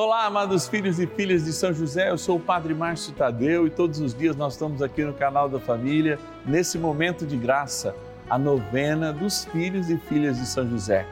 Olá, amados filhos e filhas de São José, eu sou o Padre Márcio Tadeu e todos os dias nós estamos aqui no canal da família, nesse momento de graça, a novena dos filhos e filhas de São José.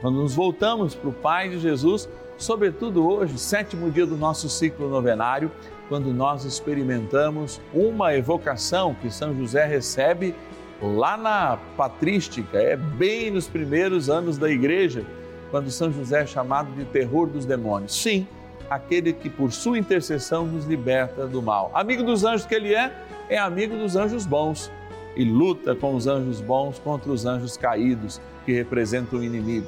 Quando nos voltamos para o Pai de Jesus, sobretudo hoje, sétimo dia do nosso ciclo novenário, quando nós experimentamos uma evocação que São José recebe lá na patrística, é bem nos primeiros anos da igreja quando São José é chamado de terror dos demônios. Sim, aquele que por sua intercessão nos liberta do mal. Amigo dos anjos que ele é, é amigo dos anjos bons e luta com os anjos bons contra os anjos caídos que representam o inimigo.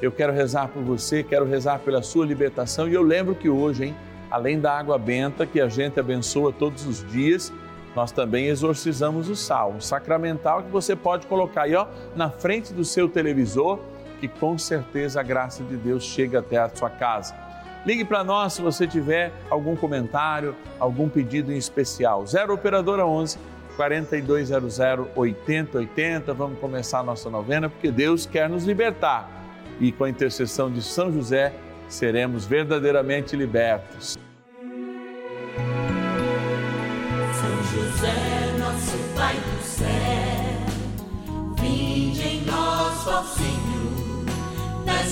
Eu quero rezar por você, quero rezar pela sua libertação e eu lembro que hoje, hein, além da água benta que a gente abençoa todos os dias, nós também exorcizamos o sal, um sacramental que você pode colocar aí ó, na frente do seu televisor que com certeza a graça de Deus chega até a sua casa. Ligue para nós se você tiver algum comentário, algum pedido em especial. 0 Operadora 11 4200 8080. Vamos começar a nossa novena porque Deus quer nos libertar. E com a intercessão de São José, seremos verdadeiramente libertos. São José, nosso Pai do céu, vinde em nós, ó Senhor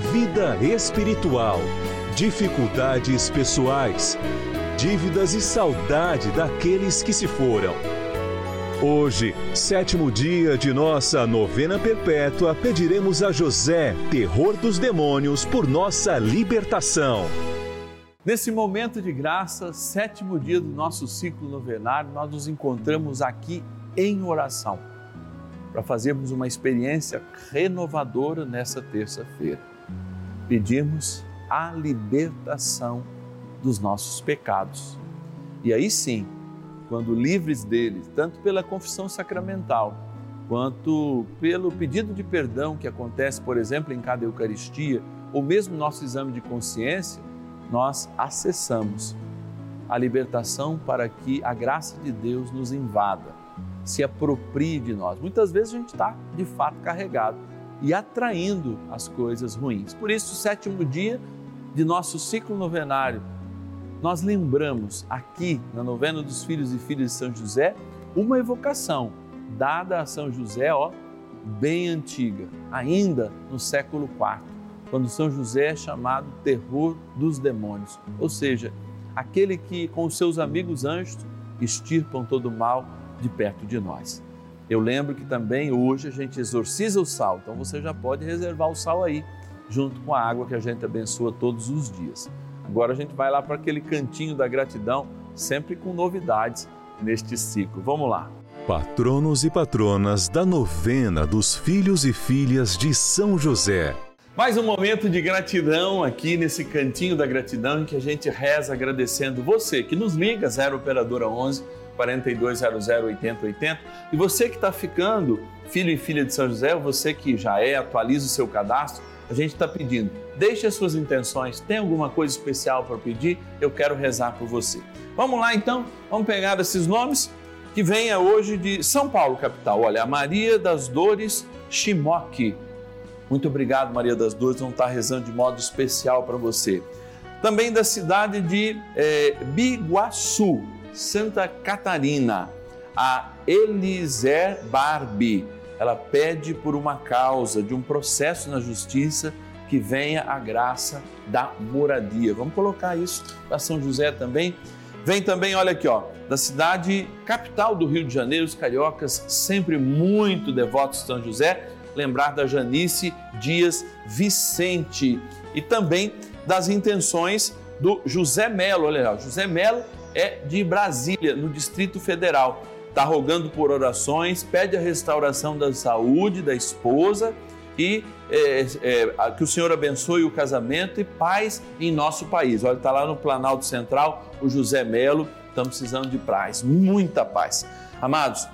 vida espiritual, dificuldades pessoais, dívidas e saudade daqueles que se foram. Hoje, sétimo dia de nossa novena perpétua, pediremos a José, terror dos demônios, por nossa libertação. Nesse momento de graça, sétimo dia do nosso ciclo novenário, nós nos encontramos aqui em oração para fazermos uma experiência renovadora nessa terça-feira. Pedimos a libertação dos nossos pecados. E aí sim, quando livres deles, tanto pela confissão sacramental, quanto pelo pedido de perdão que acontece, por exemplo, em cada Eucaristia, ou mesmo nosso exame de consciência, nós acessamos a libertação para que a graça de Deus nos invada, se aproprie de nós. Muitas vezes a gente está, de fato, carregado e atraindo as coisas ruins. Por isso, o sétimo dia de nosso ciclo novenário, nós lembramos aqui na novena dos filhos e filhas de São José uma evocação dada a São José, ó, bem antiga, ainda no século IV, quando São José é chamado terror dos demônios, ou seja, aquele que com seus amigos anjos extirpam todo o mal de perto de nós. Eu lembro que também hoje a gente exorciza o sal, então você já pode reservar o sal aí, junto com a água que a gente abençoa todos os dias. Agora a gente vai lá para aquele cantinho da gratidão, sempre com novidades neste ciclo. Vamos lá. Patronos e patronas da novena dos filhos e filhas de São José. Mais um momento de gratidão aqui nesse cantinho da gratidão em que a gente reza agradecendo você que nos liga 0 operadora 11 4200 8080 e você que está ficando filho e filha de São José, você que já é, atualiza o seu cadastro, a gente está pedindo, deixe as suas intenções, tem alguma coisa especial para pedir? Eu quero rezar por você. Vamos lá então, vamos pegar esses nomes que venha hoje de São Paulo, capital. Olha, a Maria das Dores Chimoque. Muito obrigado, Maria das Dores, vamos estar rezando de modo especial para você. Também da cidade de é, Biguaçu, Santa Catarina, a Eliser Barbie. Ela pede por uma causa, de um processo na justiça, que venha a graça da moradia. Vamos colocar isso para São José também. Vem também, olha aqui, ó, da cidade capital do Rio de Janeiro, os cariocas sempre muito devotos de São José, lembrar da Janice Dias Vicente e também das intenções do José Melo. Olha lá, José Melo é de Brasília, no Distrito Federal. Está rogando por orações, pede a restauração da saúde da esposa e é, é, que o Senhor abençoe o casamento e paz em nosso país. Olha, está lá no Planalto Central o José Melo. Estamos precisando de paz, muita paz. Amados,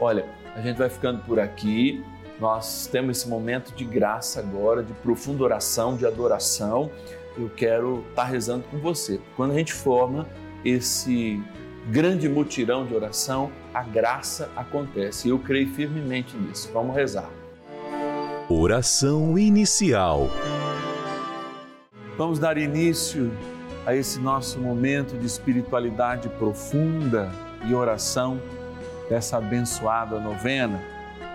olha, a gente vai ficando por aqui. Nós temos esse momento de graça agora, de profunda oração, de adoração. Eu quero estar tá rezando com você. Quando a gente forma esse grande mutirão de oração, a graça acontece. Eu creio firmemente nisso. Vamos rezar. Oração inicial. Vamos dar início a esse nosso momento de espiritualidade profunda e oração dessa abençoada novena,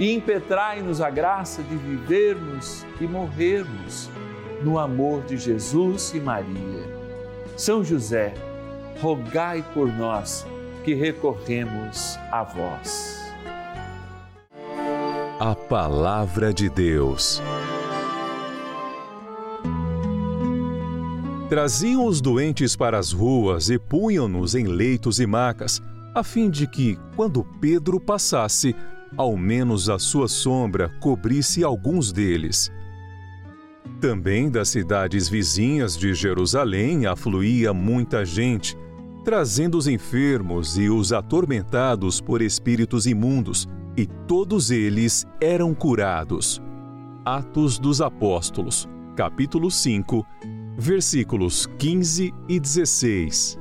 e impetrai-nos a graça de vivermos e morrermos no amor de Jesus e Maria. São José, rogai por nós que recorremos a vós. A Palavra de Deus. Traziam os doentes para as ruas e punham-nos em leitos e macas, a fim de que, quando Pedro passasse, ao menos a sua sombra cobrisse alguns deles. Também das cidades vizinhas de Jerusalém afluía muita gente, trazendo os enfermos e os atormentados por espíritos imundos, e todos eles eram curados. Atos dos Apóstolos, capítulo 5, versículos 15 e 16.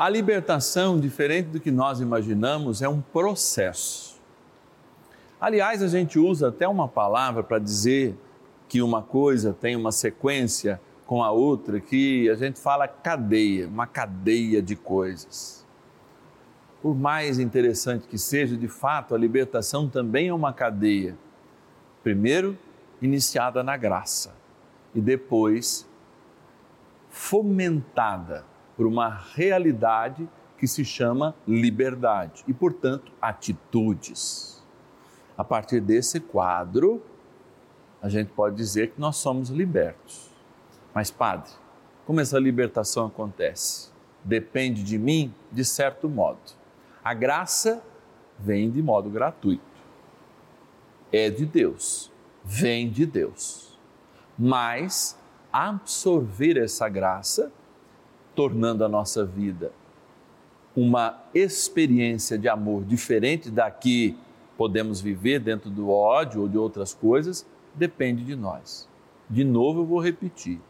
A libertação, diferente do que nós imaginamos, é um processo. Aliás, a gente usa até uma palavra para dizer que uma coisa tem uma sequência com a outra, que a gente fala cadeia, uma cadeia de coisas. Por mais interessante que seja, de fato, a libertação também é uma cadeia. Primeiro, iniciada na graça e depois fomentada por uma realidade que se chama liberdade e, portanto, atitudes. A partir desse quadro, a gente pode dizer que nós somos libertos. Mas, Padre, como essa libertação acontece? Depende de mim, de certo modo. A graça vem de modo gratuito. é de Deus, vem de Deus. Mas absorver essa graça, tornando a nossa vida uma experiência de amor diferente da que podemos viver dentro do ódio ou de outras coisas, depende de nós. De novo, eu vou repetir.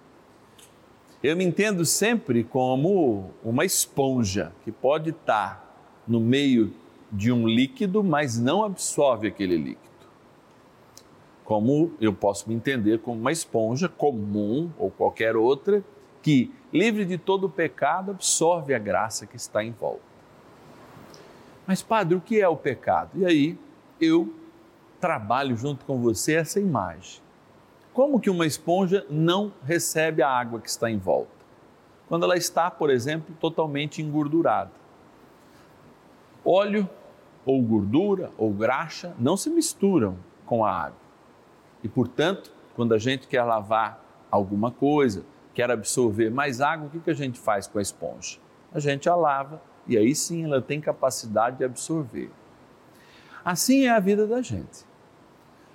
Eu me entendo sempre como uma esponja que pode estar no meio de um líquido, mas não absorve aquele líquido. Como eu posso me entender como uma esponja comum ou qualquer outra que, livre de todo o pecado, absorve a graça que está em volta. Mas, Padre, o que é o pecado? E aí eu trabalho junto com você essa imagem. Como que uma esponja não recebe a água que está em volta? Quando ela está, por exemplo, totalmente engordurada. Óleo ou gordura ou graxa não se misturam com a água. E, portanto, quando a gente quer lavar alguma coisa, quer absorver mais água, o que, que a gente faz com a esponja? A gente a lava e aí sim ela tem capacidade de absorver. Assim é a vida da gente.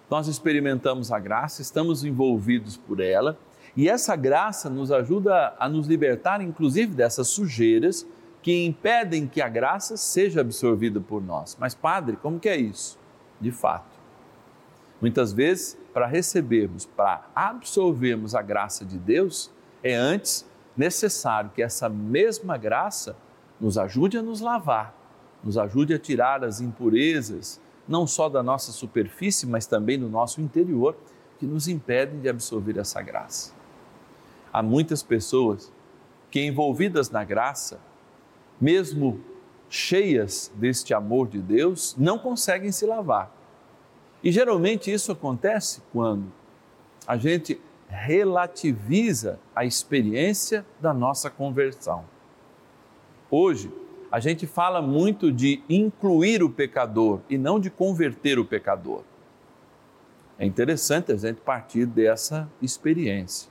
Nós experimentamos a graça, estamos envolvidos por ela e essa graça nos ajuda a nos libertar, inclusive, dessas sujeiras que impedem que a graça seja absorvida por nós. Mas, Padre, como que é isso? De fato, muitas vezes, para recebermos, para absorvermos a graça de Deus, é antes necessário que essa mesma graça nos ajude a nos lavar, nos ajude a tirar as impurezas, não só da nossa superfície, mas também do nosso interior, que nos impedem de absorver essa graça. Há muitas pessoas que, envolvidas na graça, mesmo cheias deste amor de Deus, não conseguem se lavar. E geralmente isso acontece quando a gente relativiza a experiência da nossa conversão. Hoje, a gente fala muito de incluir o pecador e não de converter o pecador. É interessante a gente partir dessa experiência.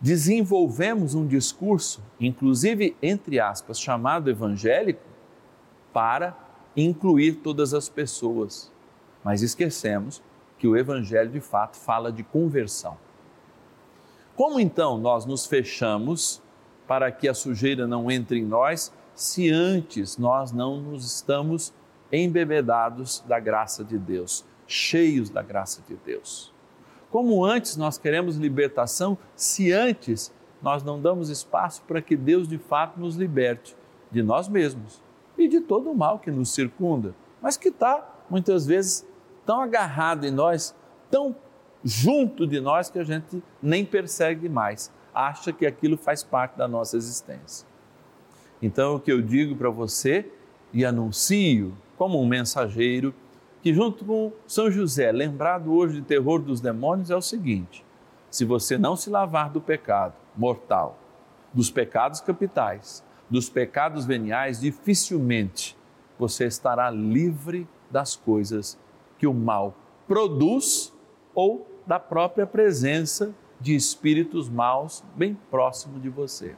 Desenvolvemos um discurso, inclusive entre aspas, chamado evangélico, para incluir todas as pessoas. Mas esquecemos que o evangelho de fato fala de conversão. Como então nós nos fechamos para que a sujeira não entre em nós se antes nós não nos estamos embebedados da graça de Deus, cheios da graça de Deus. Como antes nós queremos libertação, se antes nós não damos espaço para que Deus de fato nos liberte de nós mesmos e de todo o mal que nos circunda, mas que está muitas vezes tão agarrado em nós, tão junto de nós que a gente nem persegue mais, acha que aquilo faz parte da nossa existência. Então, o que eu digo para você e anuncio como um mensageiro, que junto com São José, lembrado hoje de terror dos demônios, é o seguinte: se você não se lavar do pecado mortal, dos pecados capitais, dos pecados veniais, dificilmente você estará livre das coisas que o mal produz ou da própria presença de espíritos maus bem próximo de você.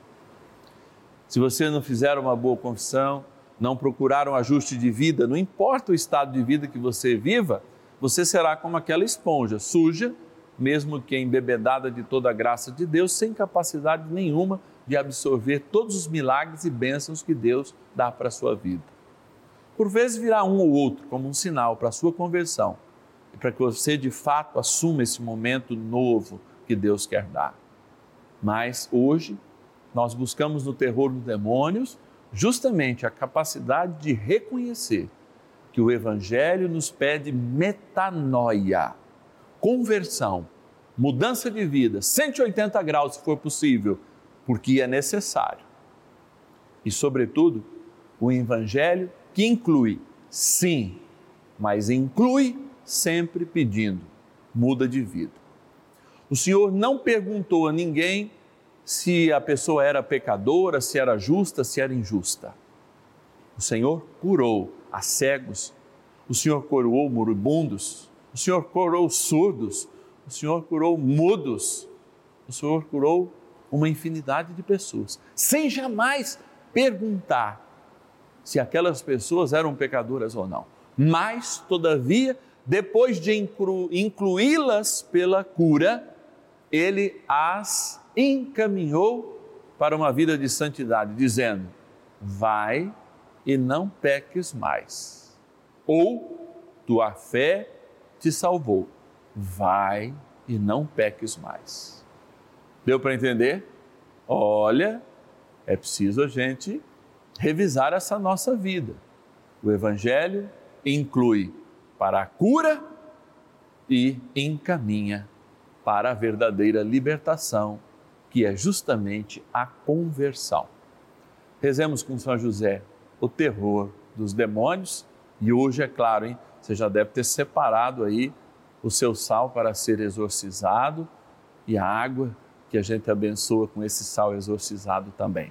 Se você não fizer uma boa confissão, não procurar um ajuste de vida, não importa o estado de vida que você viva, você será como aquela esponja, suja, mesmo que embebedada de toda a graça de Deus, sem capacidade nenhuma de absorver todos os milagres e bênçãos que Deus dá para a sua vida. Por vezes virá um ou outro como um sinal para a sua conversão e para que você de fato assuma esse momento novo que Deus quer dar. Mas hoje, nós buscamos no terror dos demônios justamente a capacidade de reconhecer que o Evangelho nos pede metanoia, conversão, mudança de vida, 180 graus se for possível, porque é necessário. E, sobretudo, o Evangelho que inclui, sim, mas inclui sempre pedindo, muda de vida. O Senhor não perguntou a ninguém se a pessoa era pecadora, se era justa, se era injusta. O Senhor curou a cegos, o Senhor curou moribundos, o Senhor curou surdos, o Senhor curou mudos, o Senhor curou uma infinidade de pessoas, sem jamais perguntar se aquelas pessoas eram pecadoras ou não. Mas, todavia, depois de incluí-las pela cura, ele as encaminhou para uma vida de santidade, dizendo: Vai e não peques mais. Ou tua fé te salvou. Vai e não peques mais. Deu para entender? Olha, é preciso a gente revisar essa nossa vida. O Evangelho inclui para a cura e encaminha para a verdadeira libertação, que é justamente a conversão. Rezemos com São José o terror dos demônios e hoje, é claro, hein, você já deve ter separado aí o seu sal para ser exorcizado e a água que a gente abençoa com esse sal exorcizado também.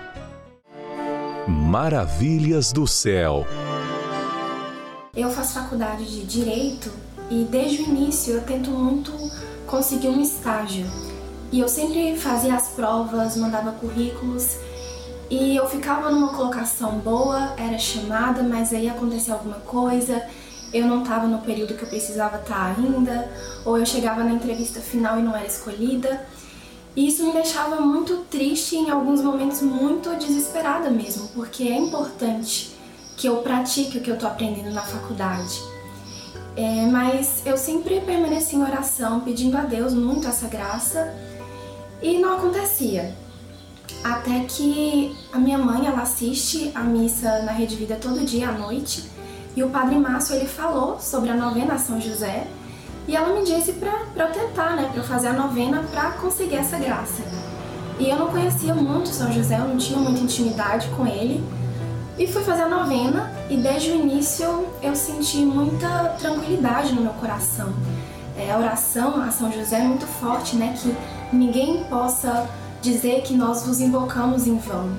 Maravilhas do céu. Eu faço faculdade de Direito e desde o início eu tento muito conseguir um estágio e eu sempre fazia as provas, mandava currículos e eu ficava numa colocação boa, era chamada, mas aí acontecia alguma coisa, eu não estava no período que eu precisava estar tá ainda, ou eu chegava na entrevista final e não era escolhida. E isso me deixava muito triste e em alguns momentos muito desesperada mesmo, porque é importante que eu pratique o que eu estou aprendendo na faculdade. É, mas eu sempre permaneci em oração, pedindo a Deus muito essa graça e não acontecia. Até que a minha mãe, ela assiste a missa na Rede Vida todo dia à noite, e o Padre Márcio, ele falou sobre a novena a São José, e ela me disse para eu tentar, né, para eu fazer a novena para conseguir essa graça. E eu não conhecia muito São José, eu não tinha muita intimidade com ele, e fui fazer a novena, e desde o início eu senti muita tranquilidade no meu coração. É, a oração a São José é muito forte, né, que ninguém possa dizer que nós vos invocamos em vão.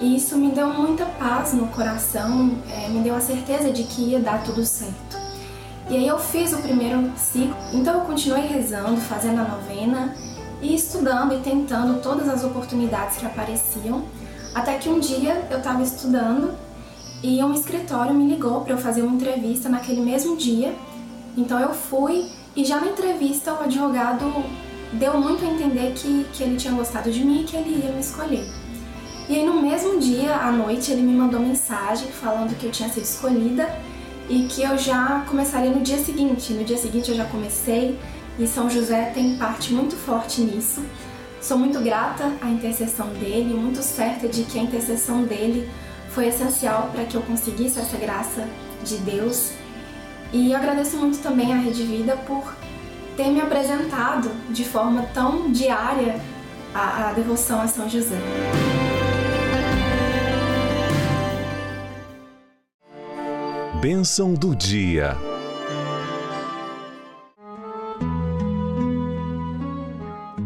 E isso me deu muita paz no coração, é, me deu a certeza de que ia dar tudo certo. E aí eu fiz o primeiro ciclo, então eu continuei rezando, fazendo a novena e estudando e tentando todas as oportunidades que apareciam, até que um dia eu estava estudando e um escritório me ligou para eu fazer uma entrevista naquele mesmo dia. Então eu fui e já na entrevista o advogado deu muito a entender que, que ele tinha gostado de mim e que ele ia me escolher. E aí no mesmo dia, à noite, ele me mandou mensagem falando que eu tinha sido escolhida e que eu já começaria no dia seguinte. No dia seguinte eu já comecei e São José tem parte muito forte nisso. Sou muito grata à intercessão dele, muito certa de que a intercessão dele foi essencial para que eu conseguisse essa graça de Deus. E agradeço muito também à Rede Vida por ter me apresentado de forma tão diária a, a devoção a São José. Bênção do dia.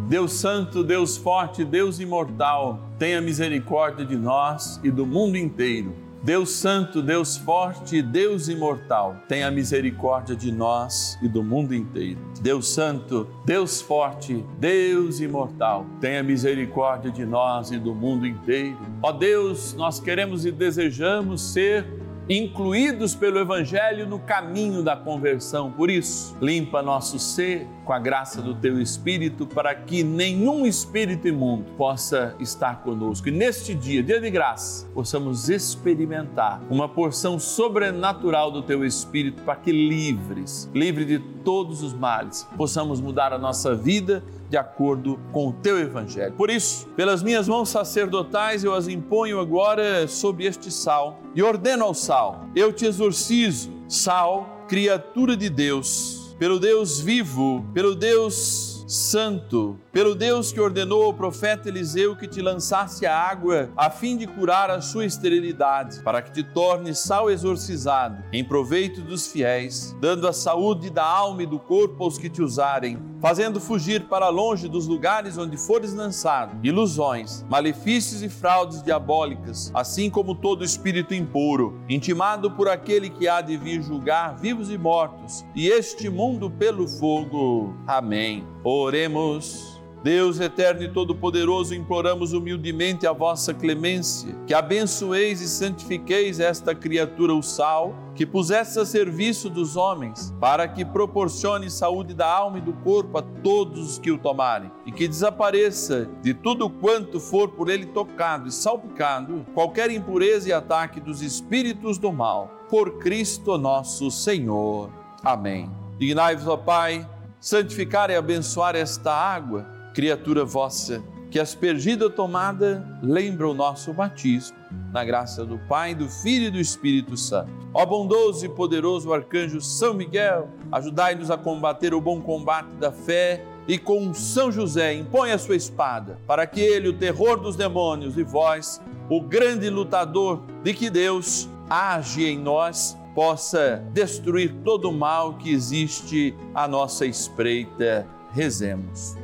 Deus Santo, Deus Forte, Deus Imortal, tenha misericórdia de nós e do mundo inteiro. Deus Santo, Deus Forte, Deus Imortal, tenha misericórdia de nós e do mundo inteiro. Deus Santo, Deus Forte, Deus Imortal, tenha misericórdia de nós e do mundo inteiro. Ó Deus, nós queremos e desejamos ser incluídos pelo Evangelho no caminho da conversão. Por isso, limpa nosso ser com a graça do Teu Espírito, para que nenhum espírito imundo possa estar conosco. E neste dia, dia de graça, possamos experimentar uma porção sobrenatural do Teu Espírito, para que livres, livre de todos os males, possamos mudar a nossa vida de acordo com o teu evangelho. Por isso, pelas minhas mãos sacerdotais, eu as imponho agora sobre este sal e ordeno ao sal: eu te exorcizo, sal, criatura de Deus, pelo Deus vivo, pelo Deus santo, pelo Deus que ordenou ao profeta Eliseu que te lançasse a água a fim de curar a sua esterilidade, para que te torne sal exorcizado, em proveito dos fiéis, dando a saúde da alma e do corpo aos que te usarem, fazendo fugir para longe dos lugares onde fores lançado ilusões, malefícios e fraudes diabólicas, assim como todo espírito impuro, intimado por aquele que há de vir julgar vivos e mortos, e este mundo pelo fogo. Amém. Oremos. Deus eterno e todo-poderoso, imploramos humildemente a vossa clemência, que abençoeis e santifiqueis esta criatura, o sal, que pusesse a serviço dos homens, para que proporcione saúde da alma e do corpo a todos os que o tomarem, e que desapareça de tudo quanto for por ele tocado e salpicado qualquer impureza e ataque dos espíritos do mal. Por Cristo nosso Senhor. Amém. Dignai-vos, ó Pai, santificar e abençoar esta água criatura vossa, que aspergida tomada lembra o nosso batismo, na graça do Pai, do Filho e do Espírito Santo. Ó bondoso e poderoso arcanjo São Miguel, ajudai-nos a combater o bom combate da fé e com São José impõe a sua espada, para que ele, o terror dos demônios, e vós, o grande lutador de que Deus age em nós, possa destruir todo o mal que existe à nossa espreita. Rezemos.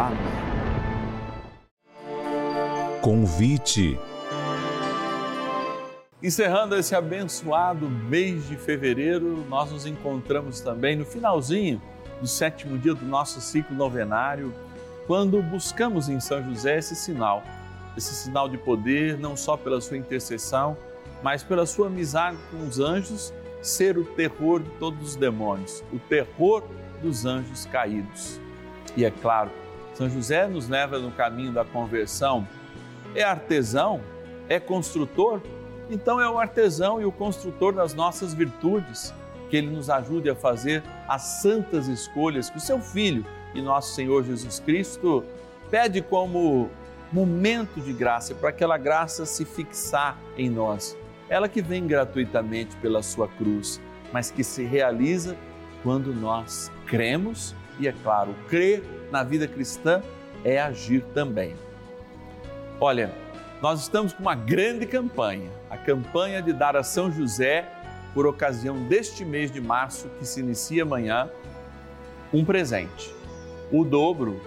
Amém. Convite. Encerrando esse abençoado mês de fevereiro, nós nos encontramos também no finalzinho do sétimo dia do nosso ciclo novenário, quando buscamos em São José esse sinal, esse sinal de poder, não só pela sua intercessão, mas pela sua amizade com os anjos, ser o terror de todos os demônios, o terror dos anjos caídos. E é claro, são José nos leva no caminho da conversão. É artesão? É construtor? Então é o artesão e o construtor das nossas virtudes. Que ele nos ajude a fazer as santas escolhas que o seu Filho e nosso Senhor Jesus Cristo pede como momento de graça, para aquela graça se fixar em nós. Ela que vem gratuitamente pela sua cruz, mas que se realiza quando nós cremos e, é claro, crer na vida cristã é agir também. Olha, nós estamos com uma grande campanha, a campanha de dar a São José, por ocasião deste mês de março que se inicia amanhã, um presente, o dobro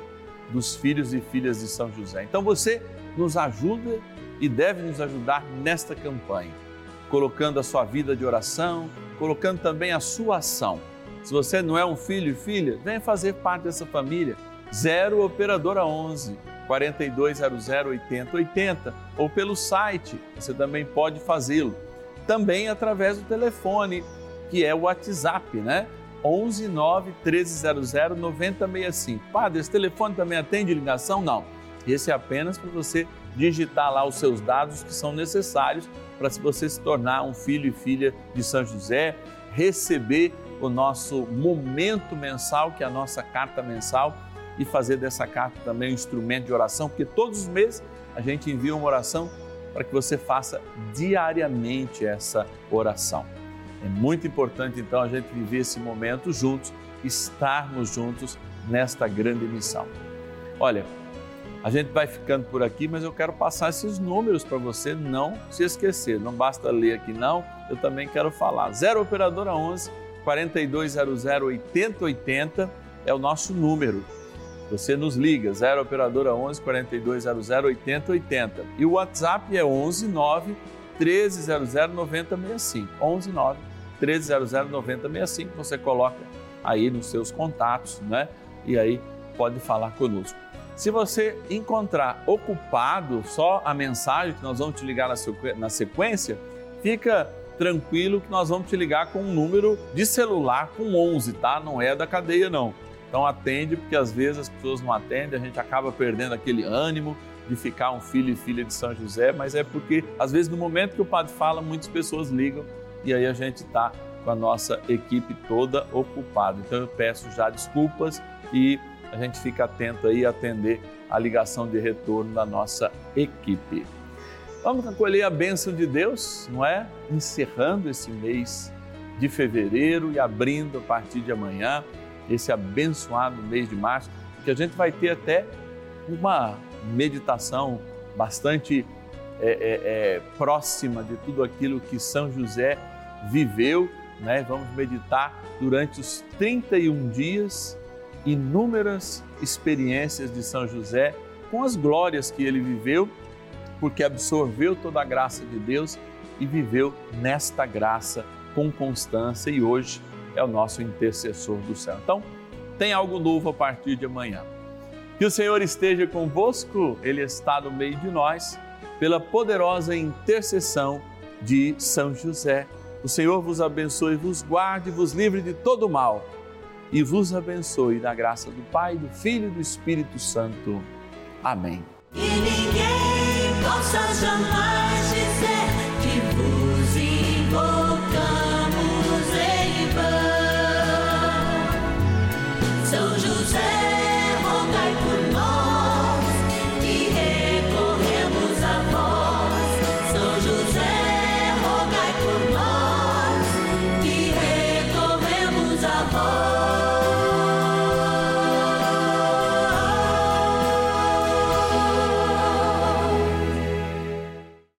dos filhos e filhas de São José. Então você nos ajuda e deve nos ajudar nesta campanha, colocando a sua vida de oração, colocando também a sua ação. Se você não é um filho e filha, venha fazer parte dessa família 0 operadora 11 4200 8080 ou pelo site, você também pode fazê-lo. Também através do telefone, que é o WhatsApp, né? 11 9 1300 9065. Padre, esse telefone também atende ligação? Não. Esse é apenas para você digitar lá os seus dados que são necessários para você se tornar um filho e filha de São José, receber o nosso momento mensal, que é a nossa carta mensal, e fazer dessa carta também um instrumento de oração, porque todos os meses a gente envia uma oração para que você faça diariamente essa oração. É muito importante então a gente viver esse momento juntos, estarmos juntos nesta grande missão. Olha, a gente vai ficando por aqui, mas eu quero passar esses números para você não se esquecer. Não basta ler aqui não, eu também quero falar. 0 operadora 11 4200 8080 é o nosso número. Você nos liga 0 operadora 11 4200 8080 e o WhatsApp é 11 9 1300 9065. 11 9 1300 9065. Você coloca aí nos seus contatos, né? E aí pode falar conosco. Se você encontrar ocupado só a mensagem que nós vamos te ligar na sequência, fica tranquilo que nós vamos te ligar com um número de celular com 11, tá? Não é da cadeia não. Então atende, porque às vezes as pessoas não atendem, a gente acaba perdendo aquele ânimo de ficar um filho e filha de São José, mas é porque às vezes no momento que o padre fala, muitas pessoas ligam e aí a gente está com a nossa equipe toda ocupada. Então eu peço já desculpas e a gente fica atento aí a atender a ligação de retorno da nossa equipe. Vamos acolher a bênção de Deus, não é? Encerrando esse mês de fevereiro e abrindo a partir de amanhã esse abençoado mês de março, que a gente vai ter até uma meditação bastante é, é, é, próxima de tudo aquilo que São José viveu. Né? Vamos meditar durante os 31 dias inúmeras experiências de São José com as glórias que ele viveu porque absorveu toda a graça de Deus e viveu nesta graça com constância e hoje é o nosso intercessor do céu. Então, tem algo novo a partir de amanhã. Que o Senhor esteja convosco, Ele está no meio de nós, pela poderosa intercessão de São José. O Senhor vos abençoe, vos guarde, vos livre de todo mal e vos abençoe na graça do Pai, do Filho e do Espírito Santo. Amém possa jamais dizer que